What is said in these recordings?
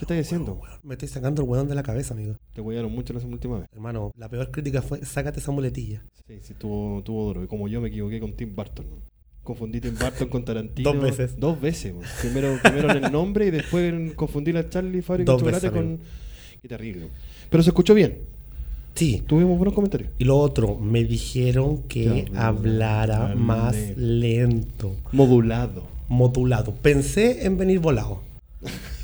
¿Qué estás diciendo? Weón, Me estoy sacando el weón de la cabeza, amigo. Te huellaron mucho la última vez. Hermano, la peor crítica fue sácate esa muletilla. Sí, sí, tuvo, tuvo duro. Y como yo me equivoqué con Tim Burton. ¿no? Confundí Tim Burton con Tarantino. Dos veces. Dos veces. Primero, primero en el nombre y después en confundí a Charlie Fábrica de Dos veces, Chocolate con... Qué terrible. Pero se escuchó bien. Sí. Tuvimos buenos comentarios. Y lo otro, me dijeron que Ya, hablara dale. más lento, Modulado. modulado. Pensé en venir volado.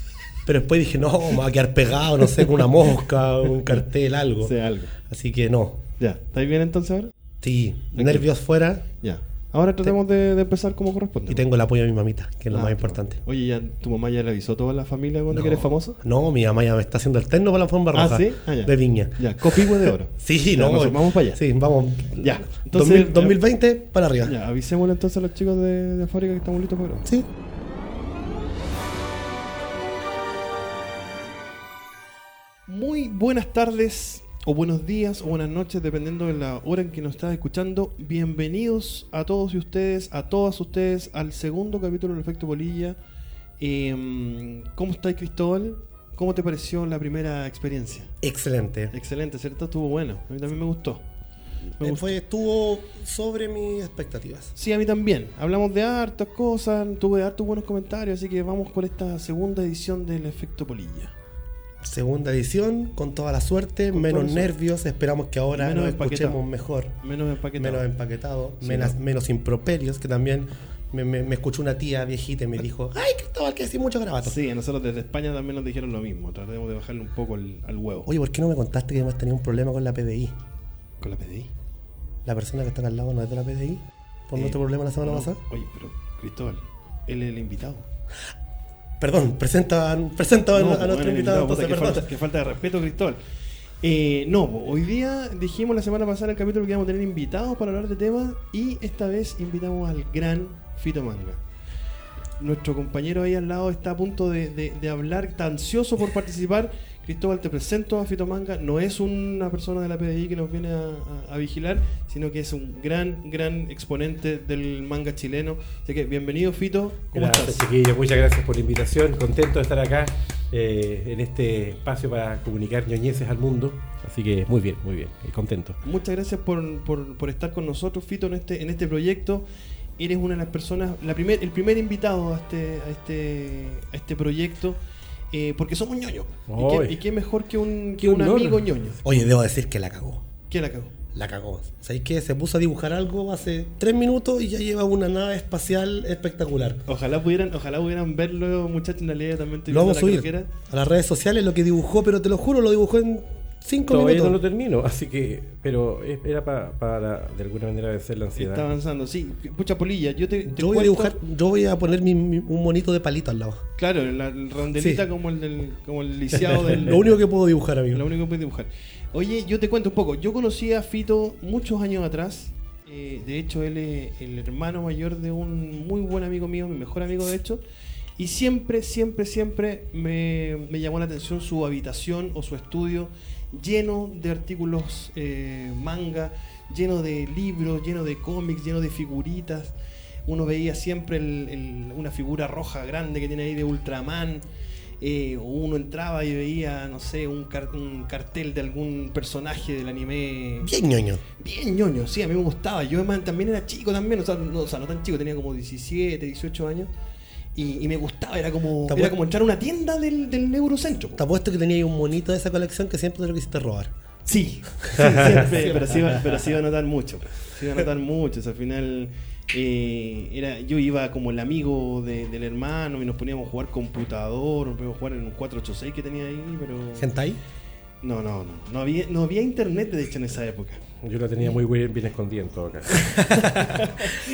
Pero después dije, no, me va a quedar pegado, no sé, con una mosca, un cartel, algo. Sea algo. Así que no. Ya. ¿Estáis bien entonces ahora? Sí, Aquí. nervios fuera Ya. Ahora tratemos de, de empezar como corresponde. y tengo el apoyo de mi mamita, que es lo Ah, más importante. Oye, ¿ya tu mamá ya le avisó a toda la familia cuando No. que eres famoso? No, mi mamá ya me está haciendo el terno para la forma Ah, roja ¿sí? Ah, ya. de viña. Ya, copihue de oro. Sí, Ya, no. nosotros vamos para allá. Sí, vamos. Ya. Entonces, 2000 2020 para arriba. Ya, avisémosle entonces a los chicos de, de fábrica que estamos listos para grabar. Sí. Muy buenas tardes, o buenos días, o buenas noches, dependiendo de la hora en que nos estás escuchando. Bienvenidos a todos y ustedes, a todas ustedes, al segundo capítulo del Efecto Polilla. Eh, ¿Cómo estáis, Cristóbal? ¿Cómo te pareció la primera experiencia? Excelente. Excelente, ¿cierto? Estuvo bueno. A mí también me gustó. Me Eh, gustó. Fue, estuvo sobre mis expectativas. Sí, a mí también. Hablamos de hartas cosas, tuve hartos buenos comentarios, así que vamos con esta segunda edición del Efecto Polilla. Segunda edición, con toda la suerte, Con menos nervios. Esperamos que ahora Menos nos escuchemos mejor. Menos empaquetado. Menos empaquetado, Sí, menos, no. menos improperios, que también me, me- me escuchó una tía viejita y me dijo, ay, Cristóbal, que decís mucho garabato. Sí, a nosotros desde España también nos dijeron lo mismo. Tratemos de bajarle un poco el- al huevo. Oye, ¿por qué no me contaste que además tenía un problema con la PDI? Con la PDI. La persona que está acá al lado no es de la PDI, por Eh, nuestro problema la semana no, pasada. Oye, pero Cristóbal, él es el invitado. Perdón, presenta, presenta a- No, a, pues, nuestro bueno, invitado, entonces, que, falta, que falta de respeto, Cristóbal. Eh, no, po, hoy día dijimos la semana pasada en el capítulo que íbamos a tener invitados para hablar de temas y esta vez invitamos al gran Fito Manga. Nuestro compañero ahí al lado está a punto de, de- de hablar, está ansioso por participar. Cristóbal, te presento a Fito Manga. No es una persona de la PDI que nos viene a, a- a vigilar, sino que es un gran, gran exponente del manga chileno. Así que bienvenido, Fito. ¿Cómo Gracias, estás? chiquillos. Muchas gracias por la invitación. Contento de estar acá eh, en este espacio para comunicar ñoñeces al mundo. Así que muy bien, muy bien. eh, Contento. Muchas gracias por, por- por estar con nosotros, Fito, en este, en este proyecto. Eres una de las personas, la primer, el primer invitado a este, a este, a este proyecto, eh, porque somos ñoños. Y Oy. qué, y qué mejor que un, que Qué un honor. amigo ñoño. Oye, debo decir que la cagó. ¿Quién la cagó? La cagó. ¿Sabéis qué? Se puso a dibujar algo hace tres minutos y ya lleva una nave espacial espectacular. Ojalá pudieran, ojalá pudieran verlo, muchachos, en la ley también estoy Lo vamos a subir a las redes sociales lo que dibujó, pero te lo juro, lo dibujó en cinco Todavía no lo minutos. termino, así que. Pero es- era pa- para de alguna manera vencer la ansiedad. Está avanzando, sí. Pucha polilla, yo te, te yo voy a dibujar, yo voy a poner mi- mi- un monito de palito al lado. Claro, la, la rondelita Sí. como el del, como el lisiado del. Lo único que puedo dibujar, amigo. Lo único que puedes dibujar. Oye, yo te cuento un poco. Yo conocí a Fito muchos años atrás. Eh, de hecho, él es el hermano mayor de un muy buen amigo mío, mi mejor amigo de hecho. Y siempre, siempre, siempre me, me llamó la atención su habitación o su estudio lleno de artículos eh, manga, lleno de libros, lleno de cómics, lleno de figuritas. Uno veía siempre el- el- una figura roja grande que tiene ahí de Ultraman. eh, uno entraba y veía, no sé, un, car- un cartel de algún personaje del anime. Bien ñoño. Bien ñoño, sí, a mí me gustaba. Yo además, también era chico también, o sea, no, o sea, no tan chico, tenía como 17, 18 años. Y, y me gustaba, era como, era como entrar a una tienda del, del Eurocentro. Te apuesto que tenía ahí un monito de esa colección que siempre te lo quisiste robar. Sí, sí, siempre, pero, sí iba, pero sí iba a notar mucho. Sí iba a notar mucho. o sea, al final, eh, era, yo iba como el amigo de- del hermano y nos poníamos a jugar computador, nos poníamos a jugar en un 486 que tenía ahí, pero. ¿Hentai? No, no, no. No había, no había internet, de hecho, en esa época. Yo lo tenía muy bien, bien escondido en todo caso.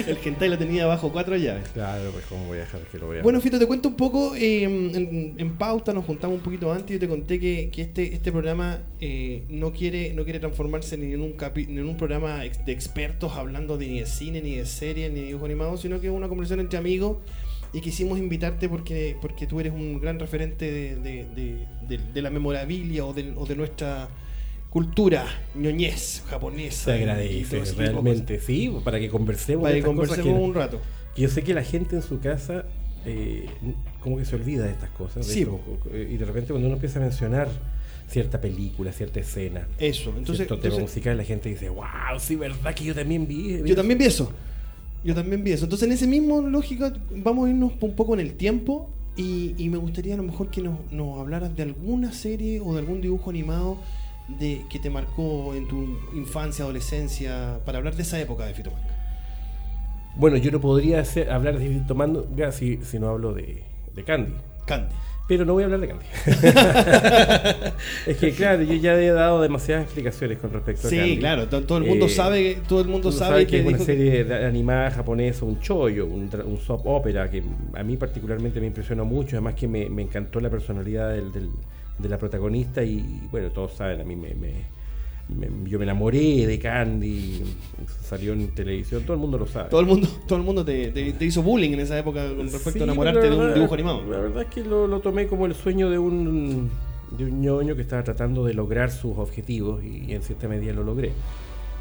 El hentai lo tenía bajo cuatro llaves. Claro, pues cómo voy a dejar que lo vea. Bueno, Fito, te cuento un poco. eh, en, en pauta nos juntamos un poquito antes y yo te conté que, que este, este programa eh, no quiere no quiere transformarse ni en un capi- ni en un programa de expertos hablando de, ni de cine, ni de series, ni de dibujos animados, sino que es una conversación entre amigos. Y quisimos invitarte porque, porque tú eres un gran referente de, de- de- de- de la memorabilia o de, o de nuestra cultura ñoñez japonesa. se agradece, realmente. Sí, para que conversemos. Para que conversemos que- un rato. que yo sé que la gente en su casa eh, como que se olvida de estas cosas. de Sí, esto, y de repente cuando uno empieza a mencionar cierta película, cierta escena, Eso, entonces, cierto tema entonces musical, la gente dice, wow, sí, verdad que yo también vi. vi yo también vi eso. Yo también vi eso. Entonces, en ese mismo lógica, vamos a irnos un poco en el tiempo y, y me gustaría a lo mejor que nos, nos hablaras de alguna serie o de algún dibujo animado de que te marcó en tu infancia, adolescencia, para hablar de esa época de Fito Manga. Bueno, yo no podría hacer- hablar de tomando si, si no hablo de, de Candy. Candy. Pero no voy a hablar de Candy. es que claro, yo ya he dado demasiadas explicaciones con respecto a Sí, Candy. claro, to- todo el mundo Eh, sabe, todo el mundo sabe que, que es una que- serie de- animada japonesa, un chollo, un, un soap opera que a mí particularmente me impresionó mucho, además que me, me encantó la personalidad del- del- de la protagonista y bueno, todos saben, a mí me, me- me- yo me enamoré de Candy, salió en televisión, todo el mundo lo sabe. todo el mundo, todo el mundo te, te- te hizo bullying en esa época con respecto Sí, a enamorarte pero de un verdad- dibujo animado. La verdad es que lo, lo tomé como el sueño de un, de un ñoño que estaba tratando de lograr sus objetivos y, en cierta medida lo logré.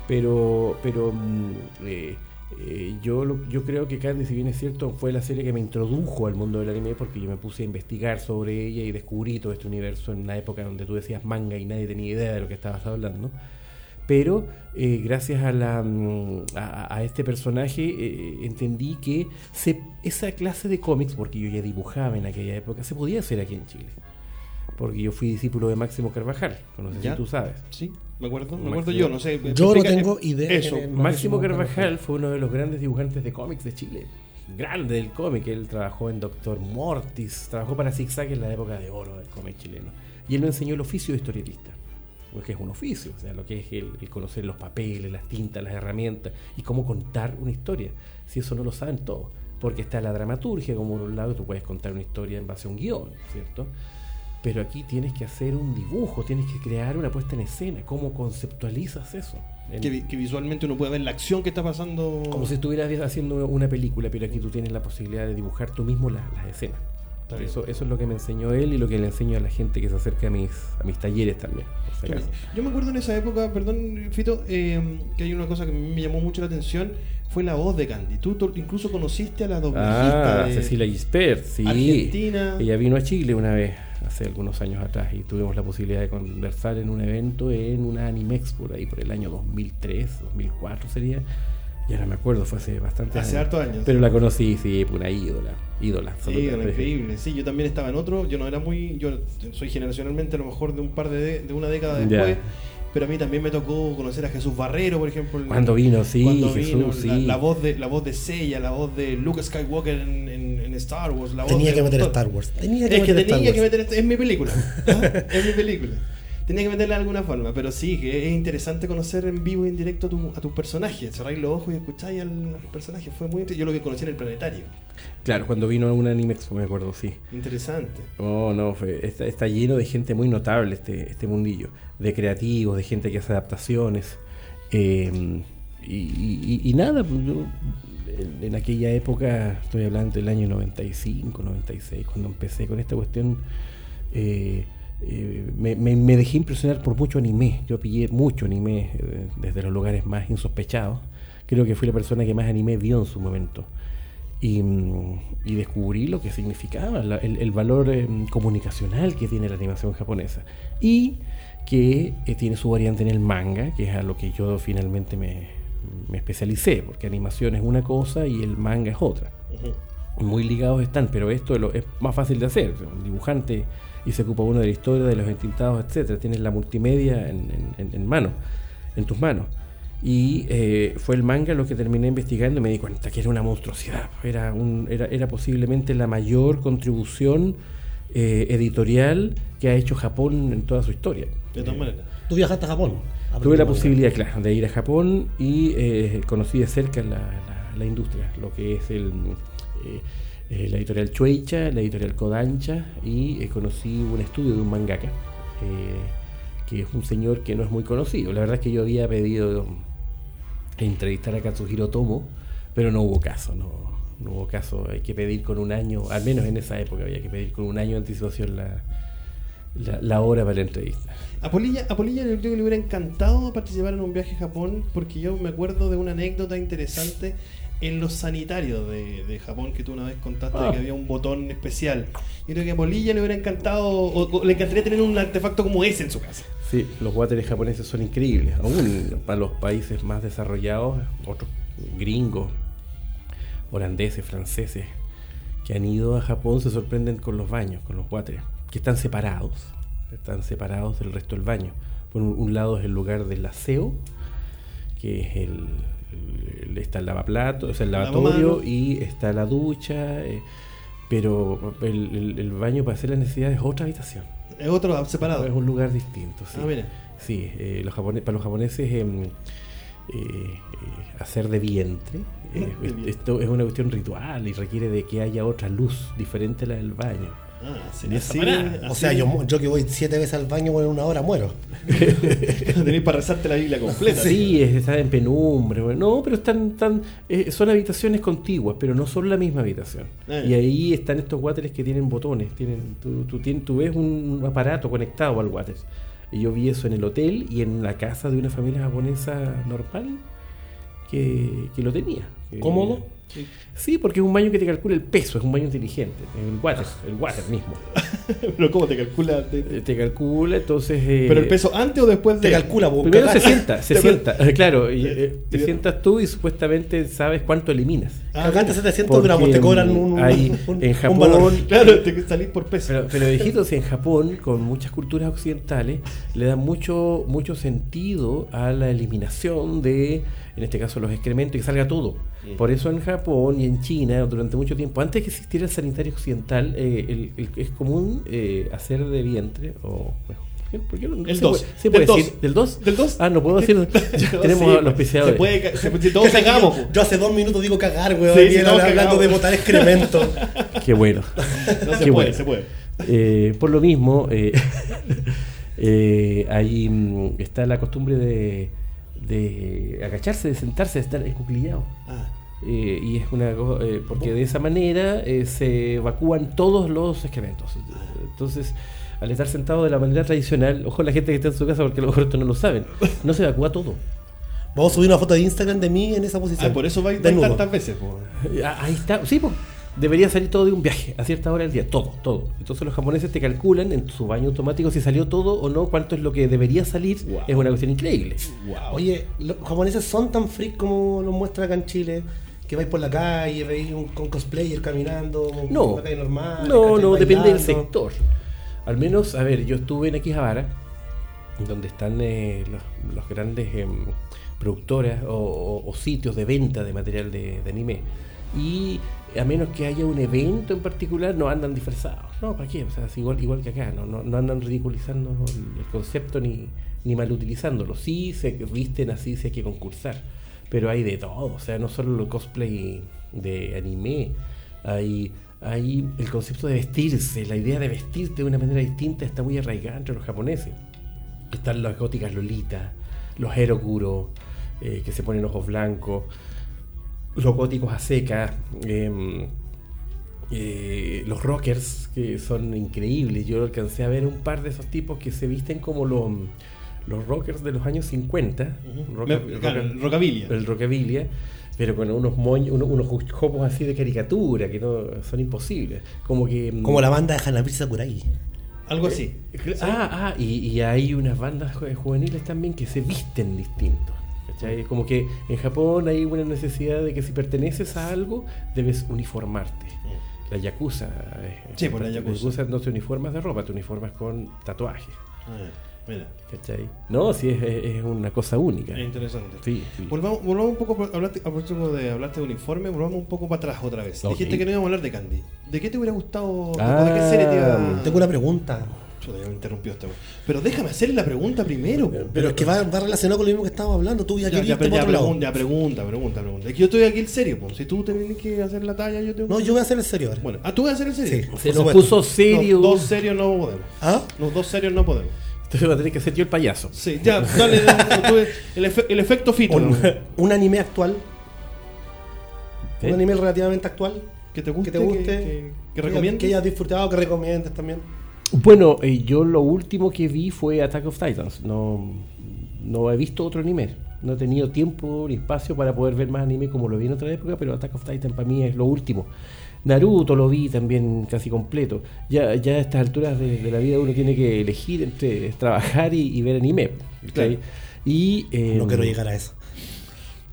Pero, pero mm, eh, eh, yo, lo- yo creo que Candy, si bien es cierto, fue la serie que me introdujo al mundo del anime porque yo me puse a investigar sobre ella y descubrí todo este universo en una época donde tú decías manga y nadie tenía idea de lo que estabas hablando pero eh, gracias a, la, mm, a, a este personaje eh, entendí que se, esa clase de cómics, porque yo ya dibujaba en aquella época, se podía hacer aquí en Chile. Porque yo fui discípulo de Máximo Carvajal, no sé ¿Ya? si tú sabes. Sí, me acuerdo, me acuerdo yo, no sé. Yo no tengo idea Eso, Máximo Máximo Carvajal fue uno de los grandes dibujantes de cómics de Chile. Grande del cómic. Él trabajó en Doctor Mortis, trabajó para Zigzag en la época de oro del cómic chileno. Y él me enseñó el oficio de historietista. Porque es un oficio, o sea, lo que es el, el conocer los papeles, las tintas, las herramientas y cómo contar una historia. Si eso no lo saben todos. Porque está la dramaturgia, como por un lado tú puedes contar una historia en base a un guion, ¿cierto? Pero aquí tienes que hacer un dibujo, tienes que crear una puesta en escena. ¿Cómo conceptualizas eso? Que, vi- que visualmente uno puede ver la acción que está pasando. como si estuvieras haciendo una película, pero aquí tú tienes la posibilidad de dibujar tú mismo la- las escenas. Eso, eso es lo que me enseñó él y lo que le enseño a la gente que se acerca a mis, a mis talleres también. Yo me acuerdo en esa época, perdón, Fito, eh, que hay una cosa que me llamó mucho la atención, fue la voz de Candy. Tú to- incluso conociste a la doblajista Ah, de Cecilia Gispert, sí. Argentina. Ella vino a Chile una vez, hace algunos años atrás, y tuvimos la posibilidad de conversar en un evento en una Animex por ahí, por el año 2003, 2004 sería. Ya no me acuerdo, fue hace bastante Hace hartos años. Pero la conocí, sí, una ídola. Ídola. Sí, era increíble. Sí, yo también estaba en otro. Yo no era muy. Yo soy generacionalmente a lo mejor de un par de, de, una década Ya. después. Pero a mí también me tocó conocer a Jesús Barrero, por ejemplo. Cuando vino, sí, cuando Jesús, vino, sí. la, la voz de la voz de Seiya, la voz de Luke Skywalker en, en- en Star Wars, la Tenía que meter. Star Wars. Tenía que es que meter Star tenía que Wars. meter es mi película. ¿ah? es mi película. Tenía que meterla de alguna forma, pero sí, que es interesante conocer en vivo y en directo a tu, a tu personaje. Cerráis los ojos y escucháis al personaje. Fue muy inte- Yo lo que conocí en el planetario. Claro, cuando vino a una Animex, me acuerdo, sí. Interesante. Oh, no, fue, está, está lleno de gente muy notable este, este mundillo, de creativos, de gente que hace adaptaciones. eh, y, y- y nada, pues, yo, en, aquella época, estoy hablando del año 95, 96, cuando empecé con esta cuestión, eh, eh, me, me- me dejé impresionar por mucho anime. Yo pillé mucho anime eh, desde los lugares más insospechados. Creo que fui la persona que más anime vio en su momento y, mm, y descubrí lo que significaba, la- el, el valor eh, comunicacional que tiene la animación japonesa y que eh, tiene su variante en el manga, que es a lo que yo finalmente me, me especialicé, porque animación es una cosa y el manga es otra. Muy ligados están, pero esto es, lo- es más fácil de hacer. Un dibujante y se ocupa uno de la historia, de los entintados, etcétera. Tienes la multimedia en, en- en- en mano, en tus manos. Y eh, fue el manga lo que terminé investigando y me di cuenta que era una monstruosidad. Era, un, era, era posiblemente la mayor contribución eh, editorial que ha hecho Japón en toda su historia. De todas maneras. Tú viajaste a Japón. Tuve la posibilidad, claro, de ir a Japón y eh, conocí de cerca la, la- la industria, lo que es el, eh, eh, la editorial Chueicha, la editorial Kodansha y eh, conocí un estudio de un mangaka, que es un señor que no es muy conocido. La verdad es que yo había pedido entrevistar a Katsuhiro Tomo, pero no hubo caso, no, no hubo caso. Hay que pedir con un año, al menos en esa época había que pedir con un año de anticipación la, la, la hora para la entrevista. A Polilla, a Polilla yo creo que le hubiera encantado participar en un viaje a Japón porque yo me acuerdo de una anécdota interesante en los sanitarios de, de Japón que tú una vez contaste Ah. de que había un botón especial. Yo creo que a Polilla le hubiera encantado, o, o le encantaría tener un artefacto como ese en su casa. Sí, los wateres japoneses son increíbles. Aún para los países más desarrollados, otros gringos, holandeses, franceses, que han ido a Japón se sorprenden con los baños, con los wateres, que están separados, están separados del resto del baño. Por un, lado es el lugar del aseo, que es el, el- está el lavaplato, es el lavatorio y está la ducha, eh, pero el, el- el baño para hacer las necesidades es otra habitación. Es otro separado. Es un lugar distinto, sí. Ah, mira. Sí, eh, los para los japoneses em, eh, eh, hacer de vientre, De vientre. esto es una cuestión ritual y requiere de que haya otra luz diferente a la del baño. Ah, sí, esa O sea, yo, yo que voy siete veces al baño bueno, en una hora muero. Tenéis para rezarte la Biblia completa. Sí, es, está en penumbra. bueno, No, pero están, están, eh, son habitaciones contiguas, pero no son la misma habitación. Ah, y ahí están estos wateres que tienen botones. Tienen, tú, tú, tien- tú ves un aparato conectado al water. Y yo vi eso en el hotel y en la casa de una familia japonesa normal que, que lo tenía. Eh, ¿Cómodo? Sí. Sí, porque es un baño que te calcula el peso, es un baño inteligente. El water, el water mismo. Pero ¿cómo te calcula? Te- Eh, Te calcula, entonces... eh, ¿Pero el peso antes o después de...? Te calcula, vos. Primero se sienta, se sienta, claro, y, eh, te sientas tú y supuestamente sabes cuánto eliminas. Ah, mira. 700 Porque, gramos, te cobran un, hay- un- en un Japón- valor. Claro, te salís por peso. Pero, pero hijitos, en Japón, con muchas culturas occidentales, le dan mucho, mucho sentido a la eliminación de, en este caso, los excrementos y que salga todo. Por eso en Japón y en China, durante mucho tiempo, antes de que existiera el sanitario occidental, eh, el- el- es común eh, hacer de vientre, o bueno, ¿por qué- por qué no- El se 2. puede- ¿Se puede Del decir? 2. ¿Del 2? ¿Del 2? Ah, no puedo decir. Tenemos Sí, a los piseadores. Se puede, se, si todos cagamos. yo, hace dos minutos digo cagar, weón. Sí, y sí, hablando de botar excremento. Qué bueno. No se Qué puede, bueno. se puede. Eh, por lo mismo, eh, eh, ahí mm, está la costumbre de, de agacharse, de sentarse, de estar escuclillado. Ah, Eh, y es una co- eh, porque de esa manera eh, se evacúan todos los excrementos. Entonces, al estar sentado de la manera tradicional, ojo la gente que está en su casa porque a lo mejor esto no lo saben, no se evacúa todo. Vamos a subir una foto de Instagram de mí en esa posición. ah, por eso va a ir tantas veces. po. Ah, Ahí está, sí, pues. Debería salir todo de un viaje a cierta hora del día, todo, todo. Entonces los japoneses te calculan en su baño automático si salió todo o no, cuánto es lo que debería salir. Wow. Es una cuestión increíble. Wow. Oye, los japoneses son tan freak como los muestra acá en Chile. Que vais por la calle, veis un con cosplayer caminando, No, por la calle normal. no, no, depende del sector. Al menos, a ver, yo estuve en Akihabara, donde están eh, los, los grandes em, productoras o, o- o sitios de venta de material de, de anime. Y a menos que haya un evento en particular, no andan disfrazados. No, ¿para qué? O sea, es igual, igual que acá, no, no, no andan ridiculizando el, concepto ni, ni mal utilizándolo. Sí se visten así, sí hay que concursar. Pero hay de todo, o sea, no solo el cosplay de anime, hay, hay el concepto de vestirse, la idea de vestirte de una manera distinta está muy arraigada entre los japoneses. Están las góticas lolitas, los erokuro, eh, que se ponen ojos blancos, los góticos a seca, em, eh, los rockers, que son increíbles. Yo alcancé a ver un par de esos tipos que se visten como los, los rockers de los años 50. roca- Me- claro, roca- Rocabilia. el pero con unos moños, unos, unos jopos así de caricatura que no son imposibles. Como que. mm, Como la banda de Hanabishi Sakurai. Algo así. Cl- Ah, ah, y, y hay unas bandas ju- juveniles también que se visten distintos. ¿Cachai? Como que en Japón hay una necesidad de que si perteneces a algo, debes uniformarte. La yakuza. eh, Sí, pues, la yakuza. no te uniformas de ropa, te uniformas con tatuajes. Ah, mira, ¿Cachai? No, sí, es, una cosa única. es interesante. Sí, sí. Volvamos, volvamos un poco, a hablarte, a propósito de hablarte de uniforme, volvamos un poco para atrás otra vez. Ok. Dijiste que no íbamos a hablar de Candy. ¿De qué te hubiera gustado? o Ah, ¿De qué serie te iba Tengo una pregunta. Chuta, ya me interrumpió este. Pero déjame hacerle la pregunta primero. po. Pero es que va, va relacionado con lo mismo que estábamos hablando. Tú ya, Ya, querías ya, irte ya, pregunta, ya, pregunta, pregunta, pregunta. Es que yo estoy aquí en serio, po. Si tú tenés que hacer la talla, yo tengo No, yo voy a hacer el serio ahora. Bueno, ah, tú vas a hacer el serio. Sí. Se nos supuesto. puso serio. No, dos serios no podemos. ¿Ah? Los dos serios no podemos. Entonces va a tener que ser yo el payaso. Sí, ya, dale, el, efe- el efecto fito. Un, ¿no? un anime actual. ¿Sí? Un anime relativamente actual. Que te guste, Que te guste. que, que, que recomiendes. Que hayas disfrutado, que recomiendes también. Bueno, eh, yo lo último que vi fue Attack of Titans. No, no he visto otro anime. no he tenido tiempo ni espacio para poder ver más anime como lo vi en otra época, pero Attack of Titan para mí es lo último. Naruto lo vi también casi completo. Ya, ya a estas alturas de, la vida uno tiene que elegir entre trabajar y, ver anime. Y, eh, no quiero llegar a eso.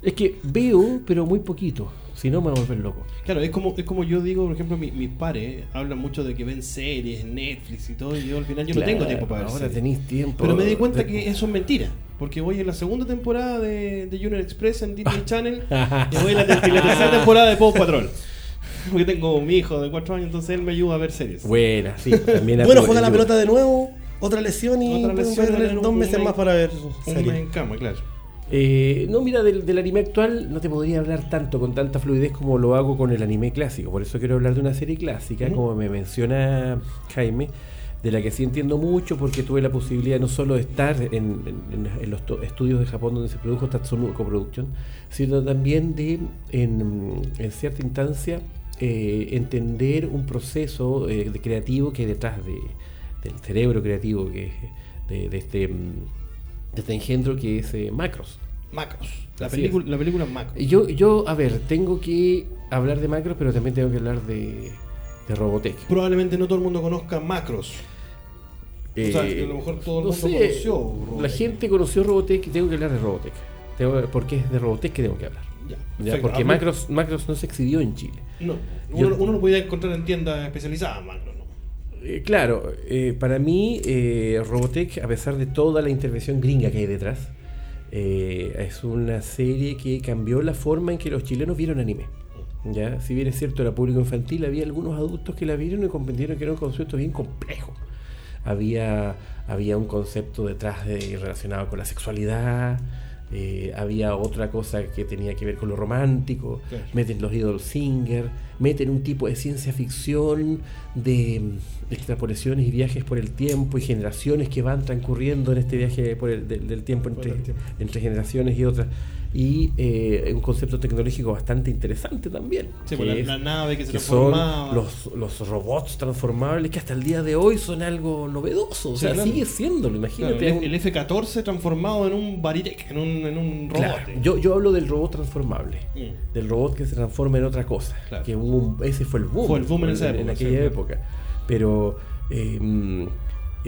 Es que veo, pero muy poquito. Si no, me voy a volver loco. Claro, es como, es como yo digo, por ejemplo, mis pares hablan mucho de que ven series, Netflix y todo, y yo al final yo no tengo tiempo para ver Ahora tenéis tiempo. Pero me di cuenta que eso es mentira. Porque voy en la segunda temporada de, de Junior Express en Disney Channel y voy en la, tercera temporada de Paw Patrol. Porque tengo mi hijo de 4 años, entonces él me ayuda a ver series. Buena, sí. También bueno, juega la pelota de nuevo, otra lesión y otra lesión, dos meses más para ver. Un mes en cama, claro. Eh, no, mira, del, anime actual no te podría hablar tanto con tanta fluidez como lo hago con el anime clásico. Por eso quiero hablar de una serie clásica, como me menciona Jaime, de la que sí entiendo mucho porque tuve la posibilidad no solo de estar en, los estudios de Japón donde se produjo Tatsunoko Production, sino también de, en, cierta instancia, eh, entender un proceso eh, de creativo que hay detrás de, del cerebro creativo que de, de este mm, este engendro que es eh, Macros. Macros. La, película, la película Macros. Yo, yo, a ver, tengo que hablar de Macros, pero también tengo que hablar de, de Robotech. Probablemente no todo el mundo conozca Macros. o sea, a lo mejor todo el mundo conoció La gente conoció Robotech y tengo que hablar de Robotech. Tengo, porque es de Robotech que tengo que hablar. Ya, porque Macros, Macros no se exhibió en Chile. No, uno, uno lo podía encontrar en tiendas especializadas, Macros. Eh, claro, eh, para mí eh, Robotech, a pesar de toda la intervención gringa que hay detrás, es una serie que cambió la forma en que los chilenos vieron anime. ¿ya? Si bien es cierto, era público infantil, había algunos adultos que la vieron y comprendieron que era un concepto bien complejo. Había, había un concepto detrás de, relacionado con la sexualidad, eh, había otra cosa que tenía que ver con lo romántico, meten los idol singer, meten un tipo de ciencia ficción de, extrapolaciones y viajes por el tiempo y generaciones que van transcurriendo en este viaje por el, del, tiempo entre, entre generaciones y otras y eh, un concepto tecnológico bastante interesante también. Sí, pues la, nave que se transformaba. Son los, los, robots transformables que hasta el día de hoy son algo novedoso. O sea, sigue siéndolo, imagínate. el, F-14 transformado en un Baritec, en un, en un robot. Yo, yo hablo del robot transformable, mm. del robot que se transforma en otra cosa. Que ese fue el boom. Fue el boom en, esa en aquella época. Pero. Eh,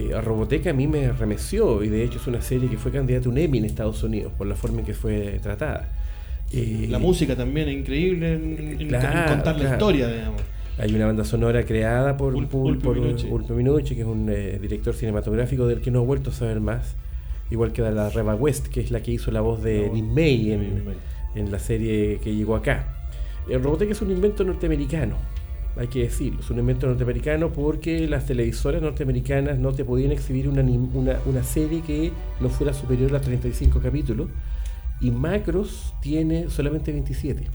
eh, a Robotech a mí me remeció y de hecho es una serie que fue candidata a un Emmy en Estados Unidos por la forma en que fue tratada. Eh, la música también es increíble en, contar la historia, digamos. Hay una banda sonora creada por Ulpo, Minucci. que es un eh, director cinematográfico del que no he vuelto a saber más. Igual que la Reba West, que es la que hizo la voz de no, en, en, la serie que llegó acá. El Robotech es un invento norteamericano hay que decirlo. Es un invento norteamericano porque las televisoras norteamericanas no te podían exhibir una, una, serie que no fuera superior a 35 capítulos y Macros tiene solamente 27.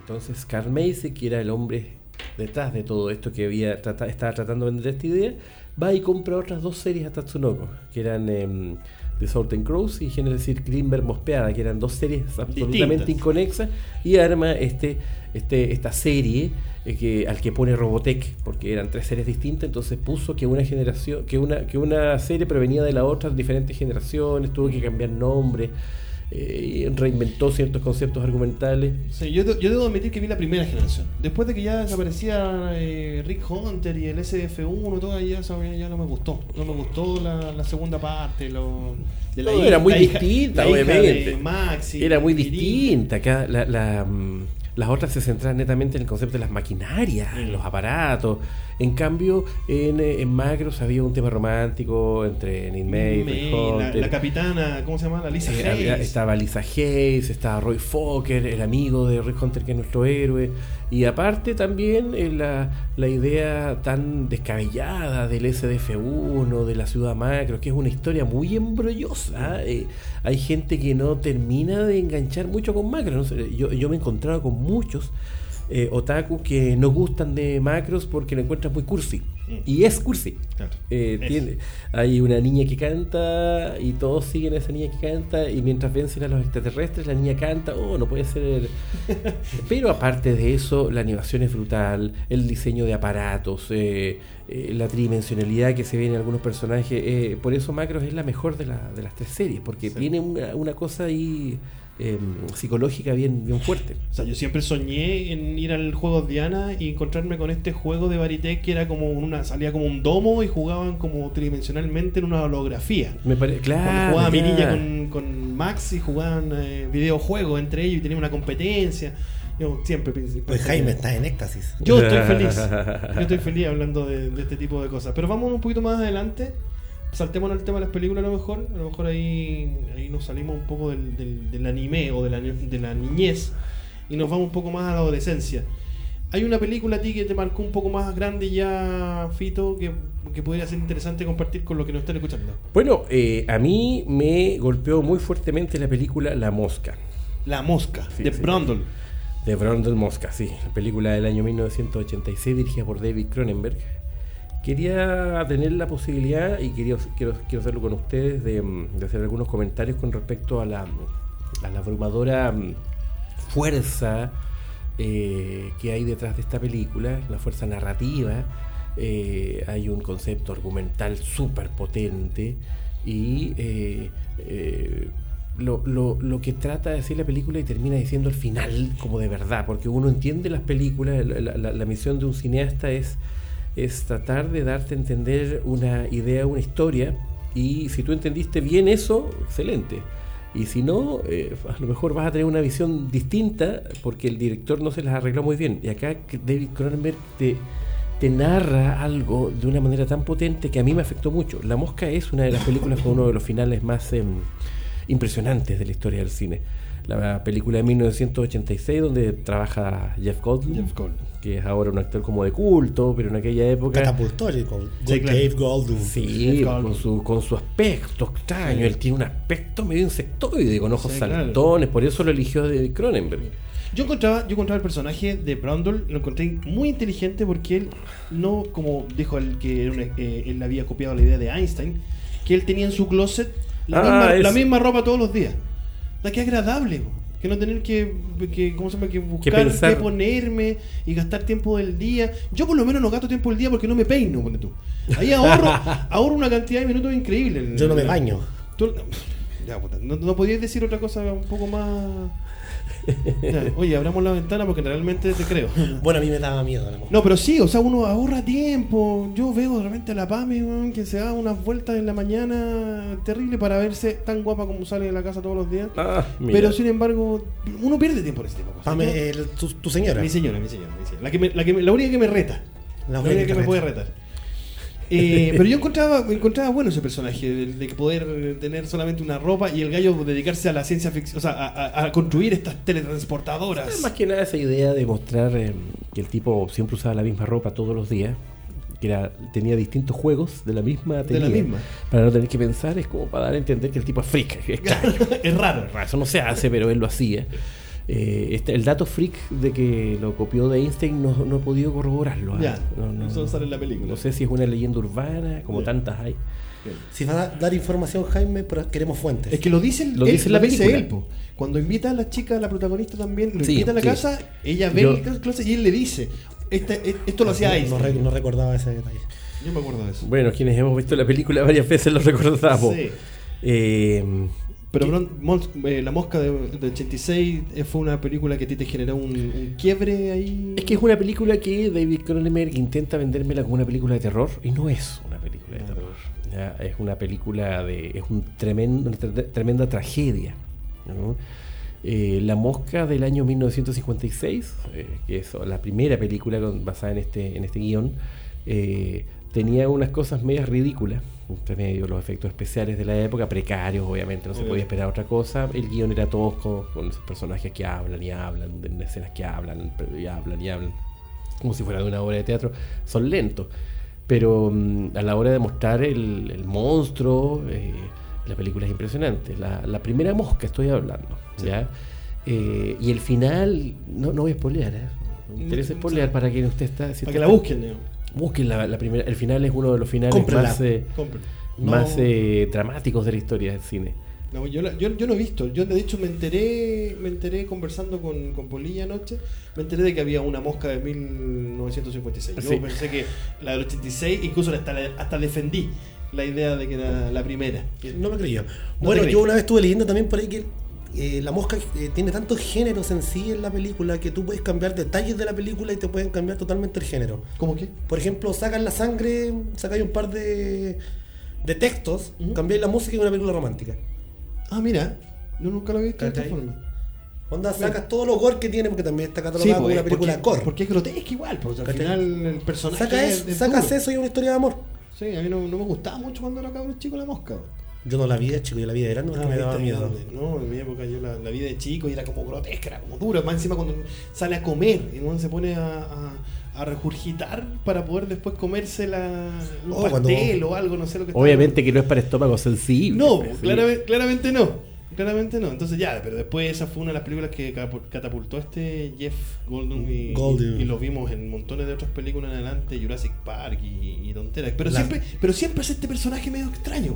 Entonces Carl Macy, que era el hombre detrás de todo esto que había estaba tratando de vender esta idea, va y compra otras dos series a Tatsunoko, que eran eh, The Salt Crows y Genesis Greenberg Mospeada, que eran dos series absolutamente inconexas, y arma este, este, esta serie eh, que, al que pone Robotech, porque eran tres series distintas, entonces puso que una generación, que una, que una serie provenía de la otra, diferentes generaciones, tuvo que cambiar nombre. Eh, reinventó ciertos conceptos argumentales. Sí, yo, yo, debo admitir que vi la primera generación. Después de que ya desaparecía eh, Rick Hunter y el SDF1, todo ya, ya no me gustó. No me gustó la, segunda parte. Lo, de la era muy distinta, obviamente. era muy distinta. Acá la, la mm, las otras se centran netamente en el concepto de las maquinarias, en los aparatos. En cambio, en, eh, en Macros había un tema romántico entre Ninmei y la, la, capitana, ¿cómo se llama? La Lisa eh, Hayes. Estaba Lisa Hayes, estaba Roy Fokker, el amigo de Rick Hunter, que es nuestro héroe. Y aparte también eh, la, la, idea tan descabellada del SDF-1, de la ciudad macro, que es una historia muy embrollosa. hay gente que no termina de enganchar mucho con macro. Yo, yo me he encontrado con muchos eh, otaku que no gustan de macros porque lo encuentran muy cursi. Mm. Y es cursi. Claro. Eh, Es. tiene- hay una niña que canta y todos siguen a esa niña que canta y mientras vencen a los extraterrestres la niña canta, oh, no puede ser. Pero aparte de eso, la animación es brutal, el diseño de aparatos, eh, eh, la tridimensionalidad que se ve en algunos personajes. eh, por eso Macros es la mejor de, la- de las tres series, porque Sí. tiene una, una cosa ahí eh, psicológica bien, bien fuerte. O sea, yo siempre soñé en ir al juego Diana y encontrarme con este juego de Baritech que era como una, salía como un domo y jugaban como tridimensionalmente en una holografía. Me parece, Cuando claro. jugaba mi ya. niña con, con Max y jugaban eh, videojuegos entre ellos y tenían una competencia. Yo siempre pensé. Pues Jaime está en éxtasis. Yo estoy feliz. Yo estoy feliz hablando de, de este tipo de cosas. Pero vamos un poquito más adelante. Saltemos al tema de las películas a lo mejor. A lo mejor ahí, ahí nos salimos un poco del, del- del anime o de la, de la niñez y nos vamos un poco más a la adolescencia. Hay una película a ti que te marcó un poco más grande ya, Fito, que, que podría ser interesante compartir con los que nos están escuchando. Bueno, eh, a mí me golpeó muy fuertemente la película La Mosca. La Mosca, Sí, de sí. Brundle. De Brundle Mosca, sí. La película del año 1986 dirigida por David Cronenberg. Quería tener la posibilidad, y quería, quiero, hacerlo con ustedes, de, mm, de hacer algunos comentarios con respecto a la, la abrumadora mm, fuerza eh, que hay detrás de esta película, la fuerza narrativa. Eh, hay un concepto argumental súper potente y eh, lo, lo- lo que trata de decir la película y termina diciendo al final como de verdad, porque uno entiende las películas, la, la- la- la misión de un cineasta es, es tratar de darte a entender una idea, una historia, y si tú entendiste bien eso, excelente. Y si no, eh, a lo mejor vas a tener una visión distinta porque el director no se las arregló muy bien. Y acá David Cronenberg te, te narra algo de una manera tan potente que a mí me afectó mucho. La Mosca es una de las películas con uno de los finales más em, impresionantes de la historia del cine. La película de 1986 donde trabaja Jeff Goldblum, Jeff Goldblum. que es ahora un actor como de culto, pero en aquella época... Catapultó. Dave Goldblum. Sí, Jeff Goldblum. con su, con su aspecto extraño. Sí. Él tiene un aspecto medio insectoide, con ojos Sí, claro. saltones. Por eso lo eligió de Cronenberg. Yo encontraba, yo encontraba el personaje de Brundle, lo encontré muy inteligente porque él no, como dijo el que era una- eh, él había copiado la idea de Einstein, que él tenía en su closet la, Ah, misma, es- la misma ropa todos los días. La que agradable, que no tener que, que, ¿cómo se llama? que buscar qué pensar. ponerme y gastar tiempo del día. Yo por lo menos no gasto tiempo del día porque no me peino, ponte tú. Ahí ahorro, ahorro una cantidad de minutos increíble. Yo no me baño. Tú- ya, puta, no, no podías decir otra cosa un poco más. Ya, oye, abramos la ventana porque realmente te creo. Bueno, a mí me daba miedo la. No, pero sí, o sea, uno ahorra tiempo. Yo veo de repente a la Pame weón, que se da unas vueltas en la mañana terrible para verse tan guapa como sale de la casa todos los días. Ah, mira. Pero sin embargo, uno pierde tiempo en ese tipo de cosas. Pame, ¿no? el- tu, tu señora. Mi señora, mi señora, mi señora. La, que me- la, que me- la única que me reta. La, única que, me puede retar. Eh, pero yo encontraba, encontraba bueno ese personaje, de, de poder tener solamente una ropa y el gallo dedicarse a la ciencia ficción, o sea, a, construir estas teletransportadoras. Más que nada esa idea de mostrar eh, que el tipo siempre usaba la misma ropa todos los días, que era, tenía distintos juegos de la misma De la tenía, misma. Para no tener que pensar, es como para dar a entender que el tipo es freak. Es es raro. Eso no se hace, pero él lo hacía. Eh, este, el dato freak de que lo copió de Einstein no, no he podido corroborarlo. ¿ah? Ya, no, no, eso sale en la película. No sé si es una leyenda urbana, como tantas hay. Si vas a dar información, Jaime, pero queremos fuentes. Es que lo dice, el- Lo él, dice la película. él, po. Cuando invita a la chica, a la protagonista también, lo Sí, invita a la sí. casa, ella ve Yo- el closet y él le dice, "Este- e- esto lo hacía Einstein. no recordaba ese detalle. Yo me acuerdo de eso. Bueno, quienes hemos visto la película varias veces lo recordamos. Sí. Eh, Pero Bron- Mons- eh, La Mosca de, de 86 eh, fue una película que a ti te generó un, un quiebre ahí. Es que es una película que David Cronenberg intenta vendérmela como una película de terror y no es una película de terror. ¿ya? Es una película de. es un tremendo, una tre- tremenda tragedia. ¿no? Eh, la Mosca del año 1956, eh, que es la primera película con- basada en este, en este guion, eh, tenía unas cosas medias ridículas. Entre medio, los efectos especiales de la época, precarios, obviamente, no se podía esperar otra cosa. El guion era tosco, con esos personajes que hablan y hablan, de escenas que hablan y hablan y hablan, como si fuera de una obra de teatro. Son lentos, pero mm, a la hora de mostrar el, el monstruo, eh, la película es impresionante. La, la primera mosca estoy hablando, ¿ya? Eh, y el final, no, no voy a spoilear, ¿eh? Me interesa spoilear para quien usted está. si Para que la busquen, Neo. Busquen la, la primera. El final es uno de los finales más, eh. No. más eh, dramáticos de la historia del cine. No, yo, la- yo, yo no he visto. Yo de hecho me enteré, me enteré conversando con, con Polilla anoche, me enteré de que había una mosca de 1956. Yo Sí. pensé que la del 86, incluso hasta, hasta defendí la idea de que era la primera. No me creyó. te Bueno, creí. yo una vez estuve leyendo también por ahí que eh, la mosca eh, tiene tantos géneros en sí en la película que tú puedes cambiar detalles de la película y te pueden cambiar totalmente el género. ¿Cómo que? Por ejemplo, sacan la sangre, sacáis un par de, de textos, Ujú. cambiáis la música y una película romántica. Ah, mira, yo nunca lo he visto de esta forma. Onda, sacas todo lo gore que tiene porque también está catalogada como pues, una película porque, gore. porque es grotesca igual, porque al ¿Cachai? final el personaje Saca es- es sacas duro. eso y una historia de amor. Sí, a mí no, no me gustaba mucho cuando era cabro chico la mosca. Yo no la vi de chico, yo la vi de grande porque Ah, me daba miedo. No, en mi época yo la, la vi de chico y era como grotesca, era como dura. Más encima cuando sale a comer y uno se pone a, a, a regurgitar para poder después comerse la, un Oh, cuando- pastel o algo, no sé lo que está- Obviamente que no es para estómago sensible. No, pues, claramente, claramente no. Claramente no. Entonces ya, pero después esa fue una de las películas que catapultó este Jeff Goldblum y, Goldblum. y, y lo vimos en montones de otras películas en adelante, Jurassic Park y, y tonteras. Pero La- siempre, pero siempre es este personaje medio extraño.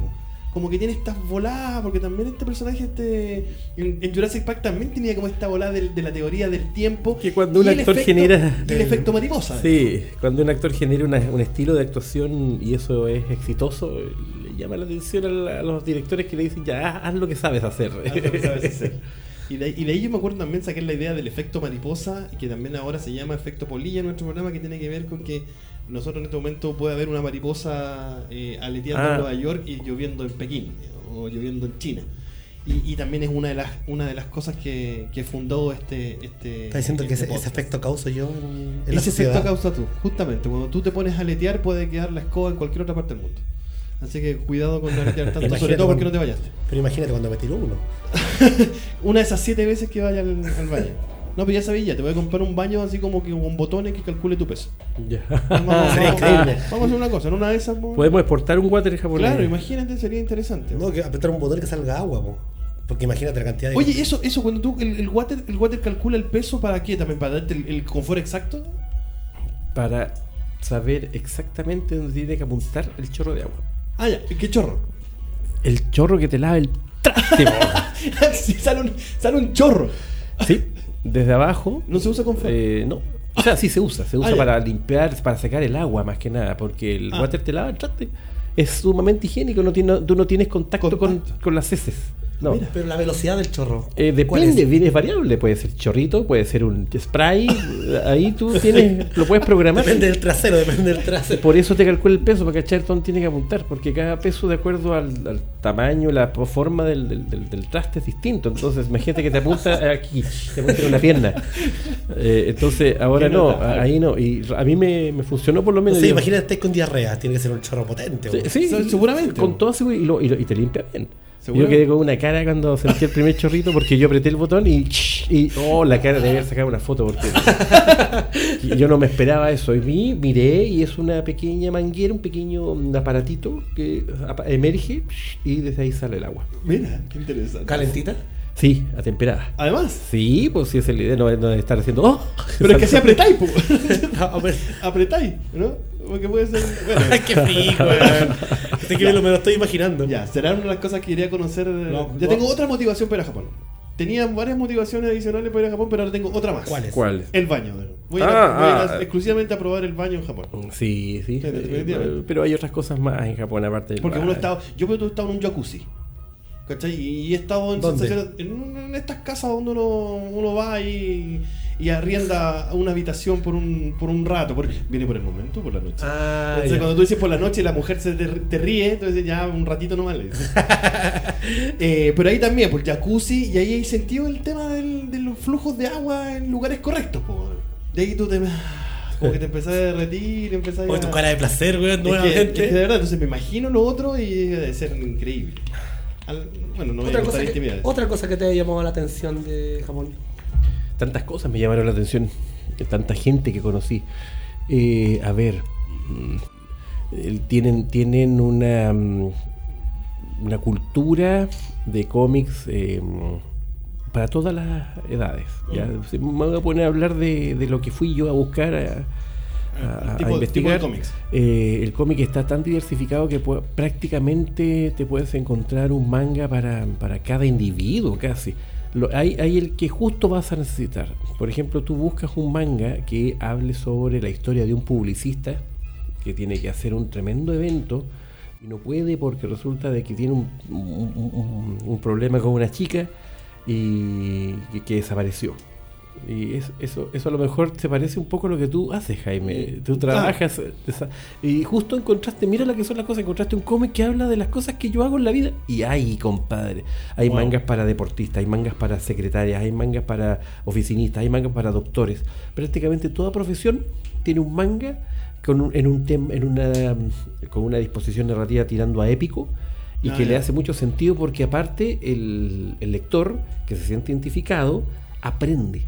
Como que tiene estas voladas, porque también este personaje este en, en Jurassic Park también tenía como esta volada de, la teoría del tiempo. Que cuando un actor efecto- genera- el efecto mariposa. Sí, cuando un actor genera una- un estilo de actuación y eso es exitoso, le llama la atención a, la- a los directores que le dicen ya, haz, haz lo que sabes hacer. Haz lo que sabes hacer. Y de, ahí- y de ahí yo me acuerdo también saqué la idea del efecto mariposa, que también ahora se llama efecto polilla en nuestro programa, que tiene que ver con que nosotros en este momento puede haber una mariposa eh, aleteando Ah. en Nueva York y lloviendo en Pekín, o lloviendo en China. Y, y también es una de las una de las cosas que, que fundó este este Está diciendo que este ese, ese efecto causo yo en, en ese efecto causa tú, justamente. Cuando tú te pones a aletear puede quedar la escoba en cualquier otra parte del mundo. Así que cuidado con no aletear tanto, Imagínate sobre todo porque no te vayaste. Pero imagínate cuando me tiró uno. Una de esas siete veces que vaya al, al baño. No, pero ya sabía, ya te voy a comprar un baño así como que con botones que calcule tu peso. Ya. Vamos, vamos- Sería vamos- increíble. vamos a hacer una cosa, en una de esas. vamos- Podemos exportar un water japonés. Claro, imagínate, sería interesante. No, que apretar un botón que salga agua, po. Porque imagínate la cantidad de. Oye, eso, eso cuando tú, el, el water, el water calcula el peso para qué también, para darte el, el confort exacto. Para saber exactamente dónde tiene que apuntar el chorro de agua. Ah, ya, qué chorro. El chorro que te lava el traste. po. sí, sale un, sale un chorro. sí, desde abajo. No se usa confort. Eh, no. O sea, sí se usa. Se usa Ah, para limpiar, para sacar el agua más que nada. Porque el Ah. water te lava el traste. Es sumamente higiénico. No tiene, tú no tienes contacto, Con, Contacto. con las heces. No. Mira. Pero la velocidad del chorro. Eh, ¿cuál depende, es? variable. Puede ser chorrito, puede ser un spray. Ahí tú tienes, lo puedes programar. Depende del trasero, depende del trasero. Por eso te calcula el peso, para cachar dónde tiene que apuntar, porque cada peso de acuerdo al, al tamaño, la forma del, del- del- del traste es distinto. Entonces, imagínate que te apunta aquí, te apunta en una pierna. Eh, entonces, ahora no, ahí no. Y a mí me, me funcionó por lo menos. Sí, yo- imagínate estés con diarrea, tiene que ser un chorro potente. Sí, seguramente. Con todo seguro, y, lo- y lo- y te limpia bien. Yo quedé con una cara cuando sentí el primer chorrito porque yo apreté el botón y, y oh, la cara de haber sacado una foto porque yo no me esperaba eso. Y vi, miré y es una pequeña manguera, un pequeño mm, aparatito que emerge y desde ahí sale el agua. Mira, qué interesante. ¿Calentita? Sí, atemperada. Además, Sí, pues sí, es el idea, no, no de estar haciendo. ¡Oh! pero es que si apretáis. A apretáis, ¿no? Porque puede ser. Bueno, ¡Qué frío, weón! Este que me lo, me lo estoy imaginando. Ya, será una de las cosas que quería conocer. No, ya no. tengo otra motivación para ir a Japón. Tenía varias motivaciones adicionales para ir a Japón, pero ahora tengo otra más. ¿Cuál es? ¿Cuál? El baño. Voy a ir, Ah, voy a ir a- ah. exclusivamente a probar el baño en Japón. Sí, sí. Sí, eh, pero hay otras cosas más en Japón aparte del Porque uno baño. estaba. Yo he estado en un jacuzzi. ¿Cachai? Y he estado en estas casas donde uno, uno va y, y arrienda una habitación por un, por un rato. Viene por el momento, por la noche. Ah, Entonces, ya. cuando tú dices por la noche y la mujer se te, te ríe, entonces ya un ratito no vale. Eh, pero ahí también, por jacuzzi, y ahí hay sentido el tema del- de los flujos de agua en lugares correctos. po. De ahí tú te. Como que te empezás a derretir, empezás Oye, a. tu cara de placer, weón, Es que, nuevamente. es que de verdad, entonces me imagino lo otro y debe ser increíble. Al- bueno, no voy otra, a cosa que, otra cosa que te ha llamado la atención de Japón. tantas cosas me llamaron la atención, de tanta gente que conocí. Eh, a ver, mm, tienen, tienen una, mm, una cultura de cómics eh, mm, para todas las edades. Me voy a poner a hablar de, de lo que fui yo a buscar a, a- a Tipo- tipo de investigar. Eh, el cómic está tan diversificado que prácticamente te puedes encontrar un manga para, para cada individuo casi. Lo- hay, hay el que justo vas a necesitar. Por ejemplo, tú buscas un manga que hable sobre la historia de un publicista que tiene que hacer un tremendo evento y no puede porque resulta de que tiene un, un- un- un problema con una chica y que, que desapareció. Y es- eso, eso a lo mejor te parece un poco lo que tú haces, Jaime. Tú trabajas esa- y justo encontraste, mira lo que son las cosas, encontraste un cómic que habla de las cosas que yo hago en la vida. Y hay, compadre, hay Wow. mangas para deportistas, hay mangas para secretarias, hay mangas para oficinistas, hay mangas para doctores. Prácticamente toda profesión tiene un manga con un- en un tem- en una con una disposición narrativa tirando a épico y Ah, que le hace mucho sentido porque aparte el, el lector que se siente identificado aprende.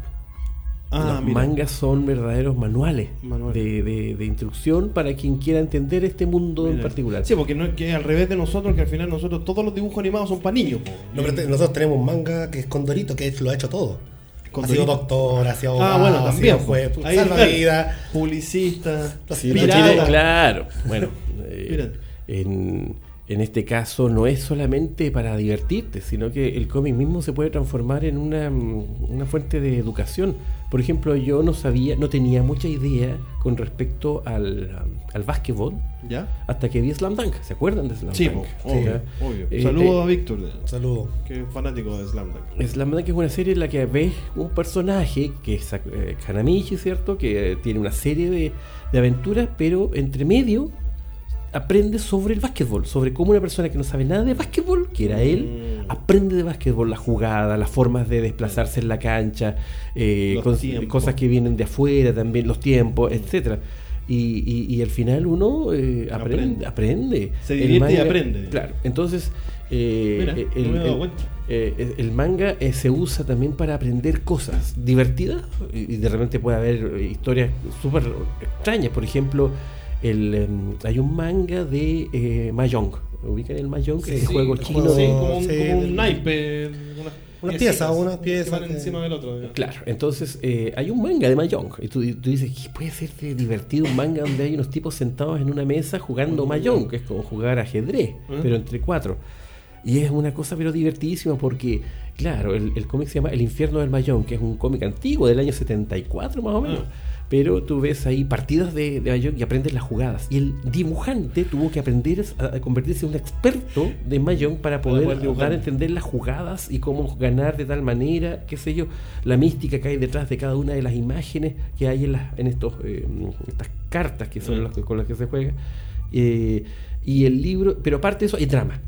Ah, Los mira. mangas son verdaderos manuales, Manuales. De, de- de instrucción para quien quiera entender este mundo en particular. Sí, porque no es que al revés de nosotros, que al final nosotros todos los dibujos animados son para niños. po. No, pero te- nosotros tenemos un manga que es Condorito, que es- lo ha hecho todo. Condorito. Ha sido doctor, ha sido Ah, bueno, ha también. sido juez, Ahí, salva claro. vida. Publicista, pirata. Chile, claro. Bueno, eh, en, en este caso no es solamente para divertirte, sino que el cómic mismo se puede transformar en una, mm, una fuente de educación. Por ejemplo, yo no sabía, no tenía mucha idea con respecto al, um, al básquetbol ¿Ya? hasta que vi Slam Dunk. ¿Se acuerdan de Slam Sí, Dunk? obvio, ¿Ya? obvio. Eh, Saludos eh, a Víctor, Saludos. que es fanático de Slam Dunk. Slam Dunk es una serie en la que ves un personaje que es eh, Kanamichi, ¿cierto? Que eh, tiene una serie de, de aventuras, pero entre medio aprende sobre el básquetbol, sobre cómo una persona que no sabe nada de básquetbol, que era él, Mm. aprende de básquetbol, la jugada, las formas de desplazarse en la cancha, eh, cos- cosas que vienen de afuera también, los tiempos, etcétera. Y, y- y al final uno eh, aprende, Aprende. aprende. Se divierte y aprende. Claro, entonces eh, Mira, el, no dado el- eh, el manga eh, se usa también para aprender cosas divertidas y de repente puede haber eh, historias súper extrañas. Por ejemplo, el, em, hay un manga de eh, Mahjong. ¿Ubican el Mahjong? Sí, sí, juego el chino. juego- Sí, como un, sí, como un del- naipe. Unas Unas piezas, unas piezas van que- encima del otro. digamos. Claro, entonces eh, hay un manga de Mahjong. Y tú, tú dices, ¿qué puede ser de divertido un manga donde hay unos tipos sentados en una mesa jugando Mahjong? Que es como jugar ajedrez, ¿Eh? pero entre cuatro. Y es una cosa pero divertidísima porque, claro, el, el cómic se llama El infierno del Mahjong, que es un cómic antiguo del año 74 más o menos. Ah. Pero tú ves ahí partidas de, de Mahjong y aprendes las jugadas. Y el dibujante tuvo que aprender a, convertirse en un experto de Mahjong para poder, dar a entender las jugadas y cómo ganar de tal manera, qué sé yo, la mística que hay detrás de cada una de las imágenes que hay en, las, en estos, eh, estas cartas que son Mm. las que- con las que se juega. Eh, y el libro, pero aparte de eso, hay drama.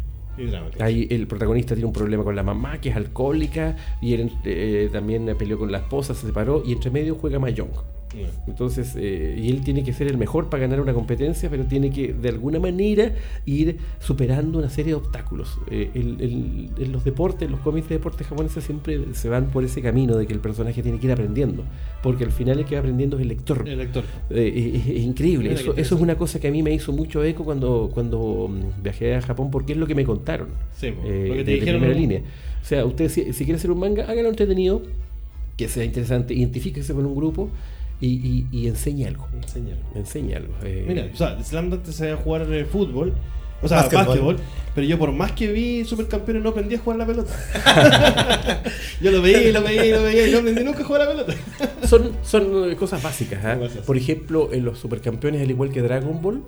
Ahí el protagonista tiene un problema con la mamá, que es alcohólica, y él eh, también peleó con la esposa, se separó, y entre medio juega Mahjong. Ya. Entonces, eh, y él tiene que ser el mejor para ganar una competencia, pero tiene que de alguna manera ir superando una serie de obstáculos. Eh, el- el- en los deportes, los cómics de deportes japoneses siempre se van por ese camino de que el personaje tiene que ir aprendiendo, porque al final el que va aprendiendo es el lector. El lector. Eh, es, es increíble. Eso, eso es una cosa que a mí me hizo mucho eco cuando, cuando mm, viajé a Japón, porque es lo que me contaron. Sí, eh, lo que te de- dijeron, primera línea. O sea, usted si, si quiere hacer un manga, hágalo entretenido, que sea interesante, identifíquese con un grupo y, y, y enseñe algo. Enséñalo. Enseñe algo. eh, Mira, o sea, Slam Dunk te sabía jugar eh, fútbol. O sea, Básquetbol. Pero yo por más que vi Supercampeones no aprendí a jugar la pelota. yo lo veía y lo veía y lo veía y no aprendí nunca a jugar la pelota. son, son eh, cosas básicas. ¿ah? Cosas. Por ejemplo, en los supercampeones, al igual que Dragon Ball,